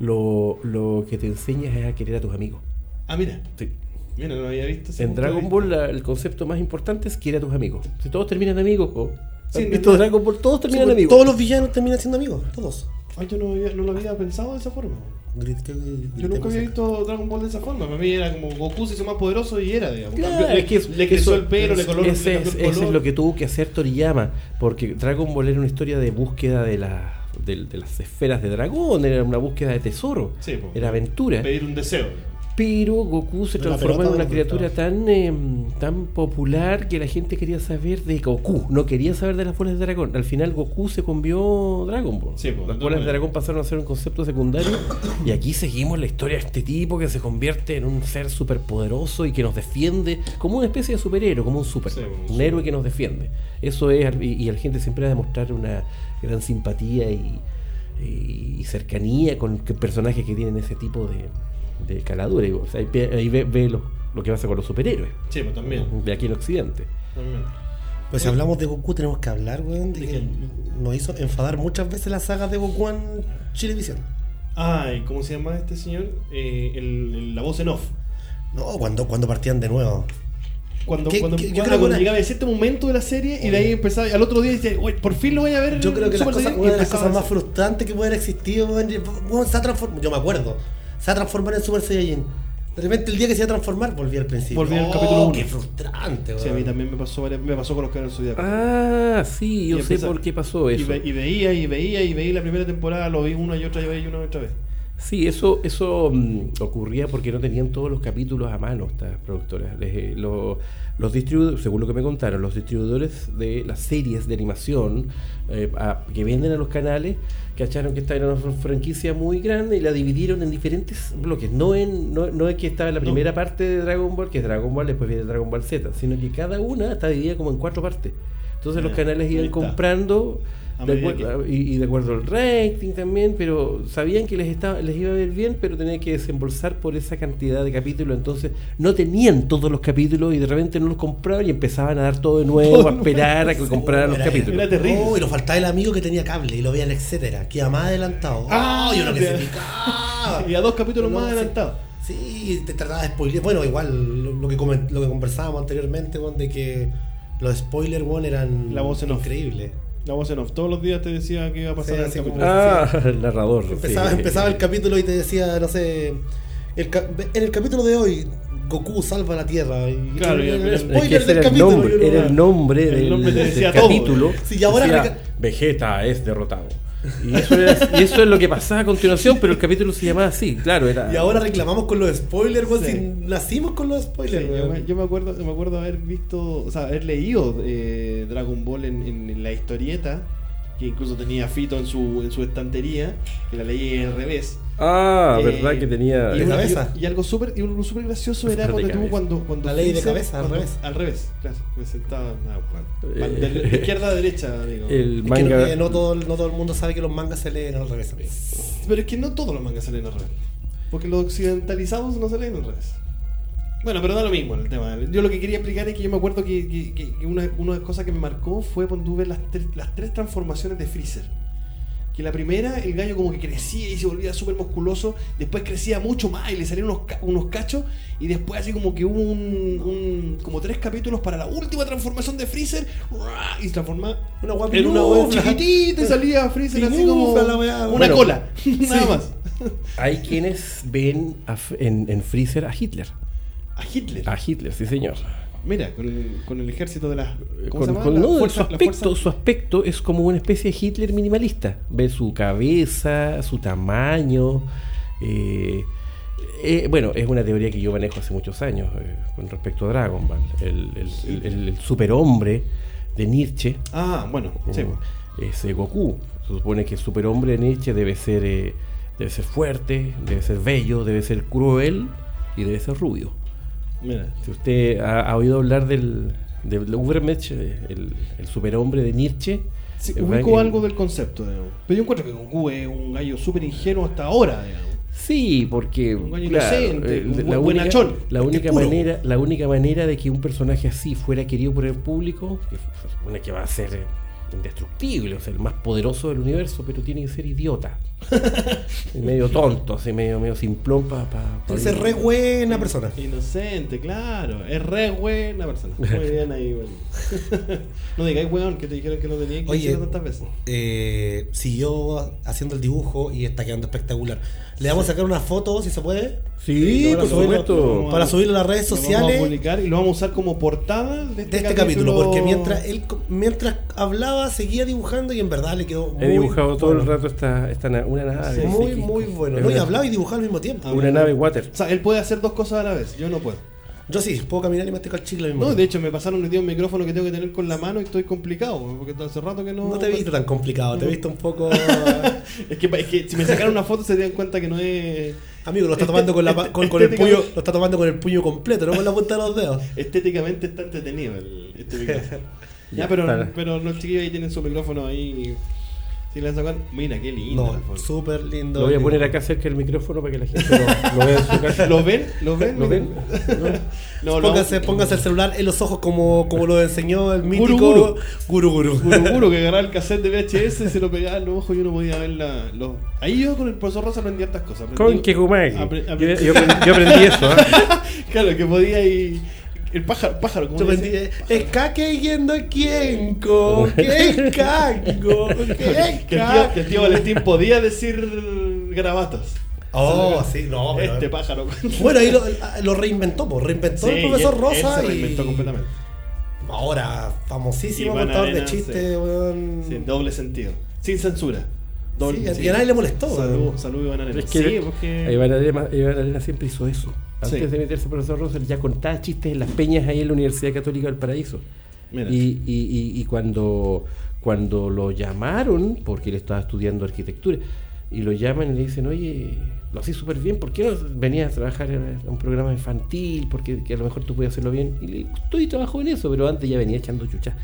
lo, lo que te enseñas es a querer a tus amigos. Ah, mira. Sí. Mira, no había visto En Dragon. Ball la- el concepto más importante es quiere a tus amigos. Si todos terminan amigos, ¿o? Sí, ¿Has visto. Dragon Ball? Todos terminan pues, amigos. todos los villanos terminan siendo amigos, todos. Ay, yo no, había- no lo había pensado de esa forma. Yo nunca había visto Dragon Ball de esa forma. Para mí era como Goku se hizo más poderoso y era, digamos. Claro, le, es que es- le creció eso- el pelo, le es- color, ese, le es, cambió el ese es color. lo que tuvo que hacer Toriyama, porque Dragon Ball era una historia de búsqueda de, la, de, de las esferas de dragón, era una búsqueda de tesoro, Sí, era aventura. Pedir un deseo. Pero Goku se transformó en una criatura tan, eh, tan popular que la gente quería saber de Goku, no quería saber de las bolas de dragón. Al final Goku se convió Dragon Ball. Sí, pues, las bolas de dragón pasaron a ser un concepto secundario y aquí seguimos la historia de este tipo que se convierte en un ser superpoderoso y que nos defiende como una especie de superhéroe, como un super, Sí, un héroe que nos defiende. Eso es, y, y la gente siempre va a demostrar una gran simpatía y, y- y cercanía con personajes que tienen ese tipo de, de caladura. Y, o sea, ahí ve, ahí ve- ve lo, lo que pasa con los superhéroes Sí, pues también. de aquí en Occidente. también. Pues si hablamos de Goku tenemos que hablar, weón, de ¿De que qué? nos hizo enfadar muchas veces la saga de Goku en Chilevisión. Ay, ¿cómo se llama este señor? Eh, el- el- la voz en off. No, cuando, cuando partían de nuevo. Cuando, ¿Qué- cuando, qué- cuando creo que una- llegaba ese momento de la serie y de ahí empezaba, al otro día decía, "Uy, por fin lo voy a ver. Yo creo que las cosas, Saiyajin", una y de las cosas más frustrantes que puede haber existido, y- weón, se ha transformado, yo me acuerdo, se ha transformado en Super Saiyajin. De repente el día que se iba a transformar, volví al principio. Volví al Oh, capítulo uno. Qué frustrante, weón. Sí, a mí también me pasó, me pasó con los del Zodiaco. Ah, sí, yo Y sé empezaba- por qué pasó Y, eso. ve- y veía y veía y veía la primera temporada, lo vi una y otra vez y una y otra vez. Sí, eso, eso mm, ocurría porque no tenían todos los capítulos a mano estas productoras. Les, eh, lo- los distribuidores, según lo que me contaron, los distribuidores de las series de animación eh, a- que venden a los canales, cacharon que esta era una franquicia muy grande y la dividieron en diferentes bloques. No, en, no, no es que estaba en la No. primera parte de Dragon Ball, que es Dragon Ball, después viene Dragon Ball Z, sino que cada una está dividida como en cuatro partes. Entonces los Ya, canales iban comprando de y, y de acuerdo al rating también, pero sabían que les estaba les iba a ver bien, pero tenían que desembolsar por esa cantidad de capítulos, entonces no tenían todos los capítulos y de repente no los compraban y empezaban a dar todo de nuevo, Todo a esperar a que compraran los Era- capítulos. era terrible. Oh, y nos faltaba el amigo que tenía cable y lo veía en etcétera, que iba más adelantado. Ah, Oh, y uno que se picaba. Y a dos capítulos No, más adelantados. Sí, te trataba de spoiler. Bueno, igual lo, lo que, lo que conversábamos anteriormente, weón, de que los spoilers, weón, eran La voz en off. La voz en off. Todos los días te decía que iba a pasar Sí, el así capítulo. como- Ah, el narrador. Empezaba, sí. empezaba el capítulo y te decía, no sé, el en el capítulo de hoy, Goku salva la Tierra. Y Claro, y el, al el final- Es que spoiler ese del era el capítulo. nombre, era el nombre El del, nombre te del decía todo. capítulo. Sí, y ahora Decía, reca- Vegeta es derrotado. Y eso, era- y eso es lo que pasaba a continuación, pero el capítulo se llamaba así, claro, era. Y ahora reclamamos con los spoilers, weón, Sí. si nacimos con los Sí, spoilers. yo, me, yo me acuerdo, me acuerdo haber visto, o sea, haber leído eh, Dragon Ball en, en- en la historieta, que incluso tenía Fito en su, en su estantería, que la leí al revés. Ah, Eh, verdad que tenía. de y, una- cabeza. y- y algo súper y algo súper gracioso era cuando, cabeza. cuando, cuando La ley de cabeza, al cuando- revés. Al revés, claro. Me sentaba ah, bueno, Eh, de, de izquierda a derecha, amigo. El Es que manga. no, eh, no todo, no todo el mundo sabe que los mangas se leen al revés, amigo. Pero es que no todos los mangas se leen al revés. Porque los occidentalizados no se leen al revés. Bueno, pero da lo mismo el tema. Yo lo que quería explicar es que yo me acuerdo que, que- que- que una, una de las cosas que me marcó fue cuando tuve las, tres- las tres transformaciones de Freezer. Que la primera, el gallo como que crecía y se volvía súper musculoso. Después crecía mucho más y le salían unos, ca- unos cachos. Y después así como que hubo un, un- como tres capítulos para la última transformación de Freezer. Y se transformaba Una guapa en una hueá chiquitita y salía Freezer así como una Bueno, cola. Nada sí. más. Hay quienes ven a F- en, en Freezer a Hitler. A Hitler. A Hitler, sí, señor. Mira, con el, con el ejército de las. ¿Cómo Con- se llama? con- La no, su, aspecto, su aspecto es como una especie de Hitler minimalista. Ve su cabeza, su tamaño. eh, eh, bueno, es una teoría que yo manejo hace muchos años eh, con respecto a Dragon Ball. El, el- el- el superhombre de Nietzsche Ah, bueno, sí. eh, es eh, Goku. Se supone que el superhombre de Nietzsche debe ser, eh, debe ser fuerte, debe ser bello, debe ser cruel y debe ser rubio. Mira. Si usted ha, ha oído hablar del, del Ubermensch, eh, el, el superhombre de Nietzsche, Sí, ubico va- algo del concepto, digamos. Pero yo encuentro que Goku es un gallo súper ingenuo hasta ahora, digamos. Sí, porque Un gallo claro, inocente, eh, un la, buen- única, buenachón, la única es puro. manera, la única manera de que un personaje así fuera querido por el público, que supone que va a ser eh, indestructible, o sea, el más poderoso del universo, pero tiene que ser idiota, medio tonto, así medio, medio simplón para pa, pa- ser re buena persona. Inocente, claro. Es re buena persona. Muy bien ahí, bueno. no digáis, weón, que te dijeron que no tenía que Oye, tantas veces. eh, siguió haciendo el dibujo y está quedando espectacular. Le vamos a sacar una foto, si se puede. Sí, para por subirlo- supuesto. Para subirlo a las redes Lo vamos a sociales publicar y lo vamos a usar como portada de este, de este capítulo, porque mientras él mientras hablaba seguía dibujando y en verdad le quedó muy He dibujado todo el rato esta, esta una nave. Sí, muy, muy bueno. No, y hablaba y dibujaba al mismo tiempo. Una nave water. O sea, él puede hacer dos cosas a la vez, yo no puedo. Yo sí, puedo caminar y masticar chicle al mismo No, de hecho me pasaron un día un micrófono que tengo que tener con la mano y estoy complicado, porque hace rato que no... No te he visto tan complicado, te he visto un poco. Es que, es que si me sacaran una foto se dan cuenta que no es Amigo, lo está tomando con, la, pa- con, con el puño, lo está tomando con el puño completo, no con la punta de los dedos. estéticamente está entretenido el, este micrófono. ya, Ya, pero, pero los chiquillos ahí tienen su micrófono ahí. Mira qué lindo. No, súper lindo. Lo voy a poner acá cerca del micrófono para que la gente lo, lo vea en su casa. ¿Lo ven? ¿Lo ven? ¿Lo ven? No, póngase, póngase el celular en los ojos como, como lo enseñó el Guru mítico Guru Guru. Guru Guru que agarraba el cassette de VHS, se lo pegaba en los ojos y uno podía ver la, los... Ahí yo con el profesor Rosa aprendí hartas cosas. Aprendí- Con Yo, aprendí- yo aprendí, yo aprendí eso. ¿eh? claro, que podía ir... El pájaro, pájaro, como Yo aprendí, es caque yendo quienco, que es que es el, tío, ca-". que el tío Valentín podía decir garabatos. Oh, sí, no, pero. Este pájaro. Bueno, ahí lo, lo reinventó, pues, reinventó el Sí, profesor él- Rosa él se y. reinventó completamente. Ahora, famosísimo Y contador de chistes, sí. weón. Sí, doble sentido. Sin censura. Doble, Sí, y a nadie le molestó, Salud, weón. salud Iván Arena. Es que sí, porque... Iván Arena, Iván Arena siempre hizo eso. Antes Sí. de meterse profesor Rosel ya contaba chistes en las peñas ahí en la Universidad Católica del Paraíso. Mira. Y, y, y, y cuando, cuando lo llamaron, porque él estaba estudiando arquitectura, y lo llaman y le dicen, oye, lo haces súper bien, ¿por qué no venías a trabajar en un programa infantil? Porque que a lo mejor tú puedes hacerlo bien. Y le digo, estoy trabajo en eso, pero antes ya venía echando chucha.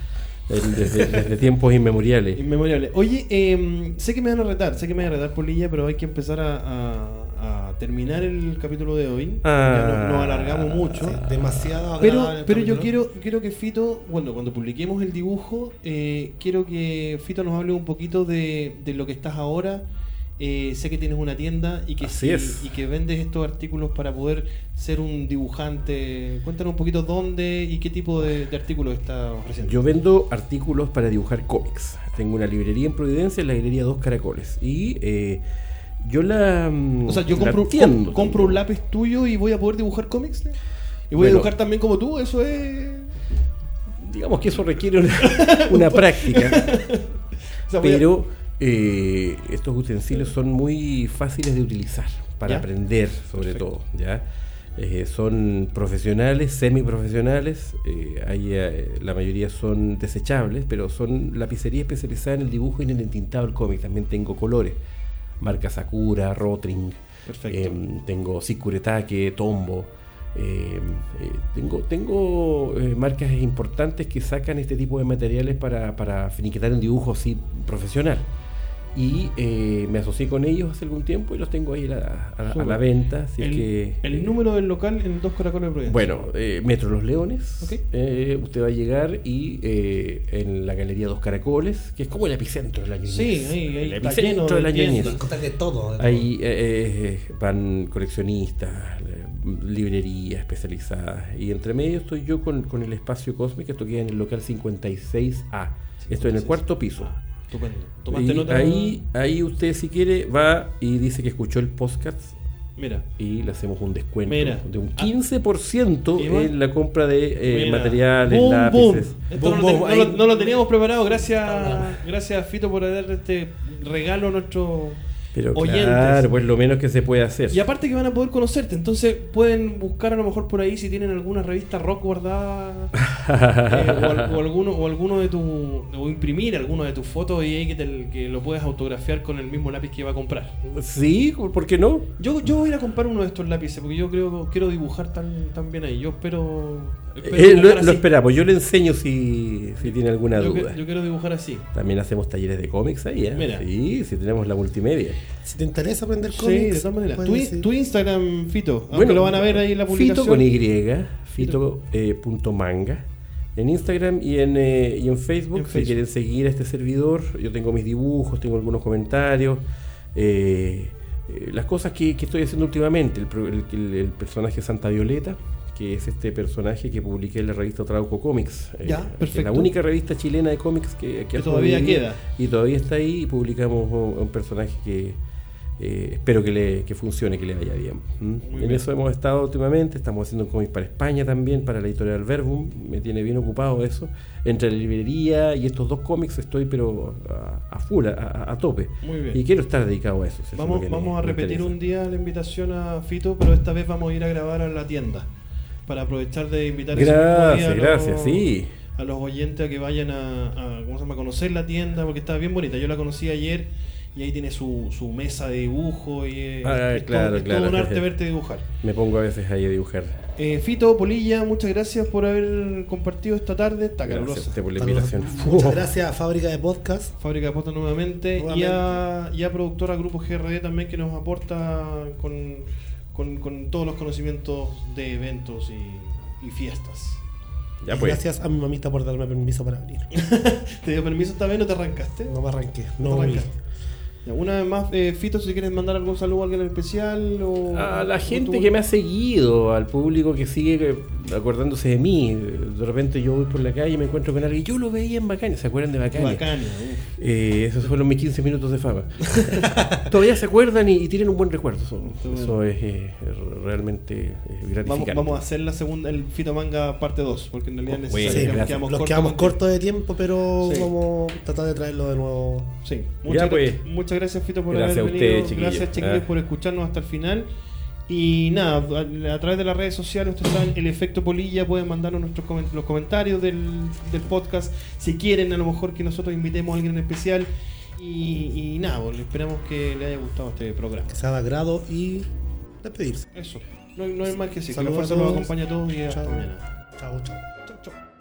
Desde, desde tiempos inmemoriales. Inmemoriable. Oye, eh, sé que me van a retar, sé que me van a retar Polilla, pero hay que empezar a, a- a terminar el capítulo de hoy. Ah. Ya no- nos alargamos mucho. Sí, demasiado Pero, pero yo quiero, quiero que Fito, bueno, cuando publiquemos el dibujo, eh, quiero que Fito nos hable un poquito de, de lo que estás ahora. Eh, sé que tienes una tienda y que, Así sí- es. y que vendes estos artículos para poder ser un dibujante. Cuéntanos un poquito dónde y qué tipo de, de artículos estás ofreciendo. Yo vendo artículos para dibujar cómics. Tengo una librería en Providencia, la librería Dos Caracoles. Y eh, yo la. mm, o sea, yo compro, com- compro un lápiz tuyo y voy a poder dibujar cómics. ¿no? Y voy Bueno. a dibujar también como tú, eso es. Digamos que eso requiere una, una práctica. o sea, Pero eh, estos utensilios son muy fáciles de utilizar para ¿Ya? aprender, sobre Perfecto. todo. ¿ya? Eh, son profesionales, semiprofesionales, eh, hay, eh, la mayoría son desechables, pero son lapicería especializada en el dibujo y en el entintado del cómic. También tengo colores, marca Sakura, Rotring, Perfecto. em, tengo Sikuretake, Tombo. eh, eh, tengo tengo eh, marcas importantes que sacan este tipo de materiales para, para finiquitar un dibujo así profesional. Y eh, me asocié con ellos hace algún tiempo y los tengo ahí a la, a a la venta. así el, que, el eh, número del local en dos caracoles de Providencia. bueno, eh, Metro Los Leones. Ok. eh, usted va a llegar y eh, en la Galería Dos Caracoles, que es como el epicentro de la ñoñez. Sí, ahí- ahí el está lleno epicentro de de la de todo. de todo. Ahí eh, eh, van coleccionistas, librerías especializadas. Y entre medio estoy yo con, con el espacio Cósmico, esto queda en el local 56A. Esto en el cuarto piso. Estupendo. ¿Tomaste Y nota? ahí, ahí usted si quiere va y dice que escuchó el podcast Mira. y le hacemos un descuento Mira. de un Ah. 15% Igual. en la compra de eh, materiales, Boom, lápices. boom. Esto Boom, no, lo, ten- no lo- no lo teníamos preparado. Gracias, gracias Fito por dar este regalo a nuestros Pero oyentes. claro, pues lo menos que se puede hacer. Y aparte que van a poder conocerte, entonces pueden buscar a lo mejor por ahí si tienen alguna revista rock guardada eh, o, al- o alguno o alguno de tu o imprimir alguno de tus fotos y ahí que, te- que lo puedes autografiar con el mismo lápiz que va a comprar. sí, ¿por qué no? Yo, yo voy a ir a comprar uno de estos lápices porque yo creo quiero dibujar tan, tan bien ahí. Yo espero Eh, lo, esperamos, yo le enseño si, si tiene alguna Yo, duda. que- yo quiero dibujar así. También hacemos talleres de cómics ahí, ¿eh? Mira. Sí, si tenemos la multimedia. Si te interesa aprender Sí, cómics, de todas maneras. Tu, Instagram, Fito, aunque lo van a ver ahí en la publicación. Fito con Y, fito, eh, punto manga. En Instagram y en, eh, y en Facebook, En si Facebook. quieren seguir a este servidor, yo tengo mis dibujos, tengo algunos comentarios, eh, eh, las cosas que, que estoy haciendo últimamente, el, pro- el- el- el personaje Santa Violeta, que es este personaje que publiqué en la revista Trauco Comics, eh, Ya, que es perfecto. la única revista chilena de cómics que, Que ha todavía sobrevivido, queda. Y todavía está ahí y publicamos un, un personaje que eh, espero que, le, que funcione, que le vaya bien. ¿m? Muy En bien. eso hemos estado últimamente, estamos haciendo un cómic para España también, para la editorial Verbum, me tiene bien ocupado eso. Entre la librería y estos dos cómics estoy pero a, a full, a, a- tope. Muy bien. Y quiero estar dedicado a eso. si eso es Vamos, que me- vamos a repetir un día la invitación a Fito, pero esta vez vamos a ir a grabar a la tienda. Para aprovechar de invitar ese mismo día Gracias, a los- gracias, sí. a los oyentes a que vayan a, a, ¿cómo se llama? a conocer la tienda, porque está bien bonita. Yo la conocí ayer y ahí tiene su, su mesa de dibujo y es, Ah, es claro, todo, es todo claro. un arte verte dibujar. Me pongo a veces ahí a dibujar. Eh, Fito, Polilla, muchas gracias por haber compartido esta tarde. Está calurosa. por la invitación. Muchas gracias a Fábrica de Podcast. Fábrica de Postas nuevamente, Y, Nuevamente. a, y a productora Grupo GRD también que nos aporta con, con- con todos los conocimientos de eventos y, y fiestas. Ya pues. Gracias a mi mamita por darme permiso para venir. ¿Te dio permiso esta vez? ¿No te arrancaste? No me arranqué. No volví. arrancaste. Ya, Una vez más, eh, Fito, si quieres mandar algún saludo a alguien en especial o A la o gente tú- que me ha seguido, al público que sigue acordándose de mí. De repente yo voy por la calle y me encuentro con alguien. Yo lo veía en Bacania. ¿Se acuerdan de Bacania? Bacania, uf. Eh, esos fueron mis 15 minutos de fama. Todavía se acuerdan y, y tienen un buen recuerdo. Eso, eso es eh, realmente eh, Vamos, gratificante. vamos a hacer la segunda, el Fito Manga parte 2, porque en realidad necesariamente gracias. nos quedamos Nos cortos quedamos cortos de tiempo, pero Sí. vamos a tratar de traerlo de nuevo. Sí, muchas, Ya, pues. muchas gracias Fito por Gracias a haber ustedes, venido. chiquillos. gracias chiquillos Ah. por escucharnos hasta el final. Y nada, a, a través de las redes sociales, ustedes saben, el efecto polilla, pueden mandarnos nuestros los comentarios del, del podcast. Si quieren, a lo mejor que nosotros invitemos a alguien en especial. Y, y nada, pues, esperamos que les haya gustado este programa. Que sea de agrado y despedirse. Eso, no, no hay más que decir. Que la fuerza los todos. acompañe a todos y hasta Chao. mañana. Chao, chao. Chao.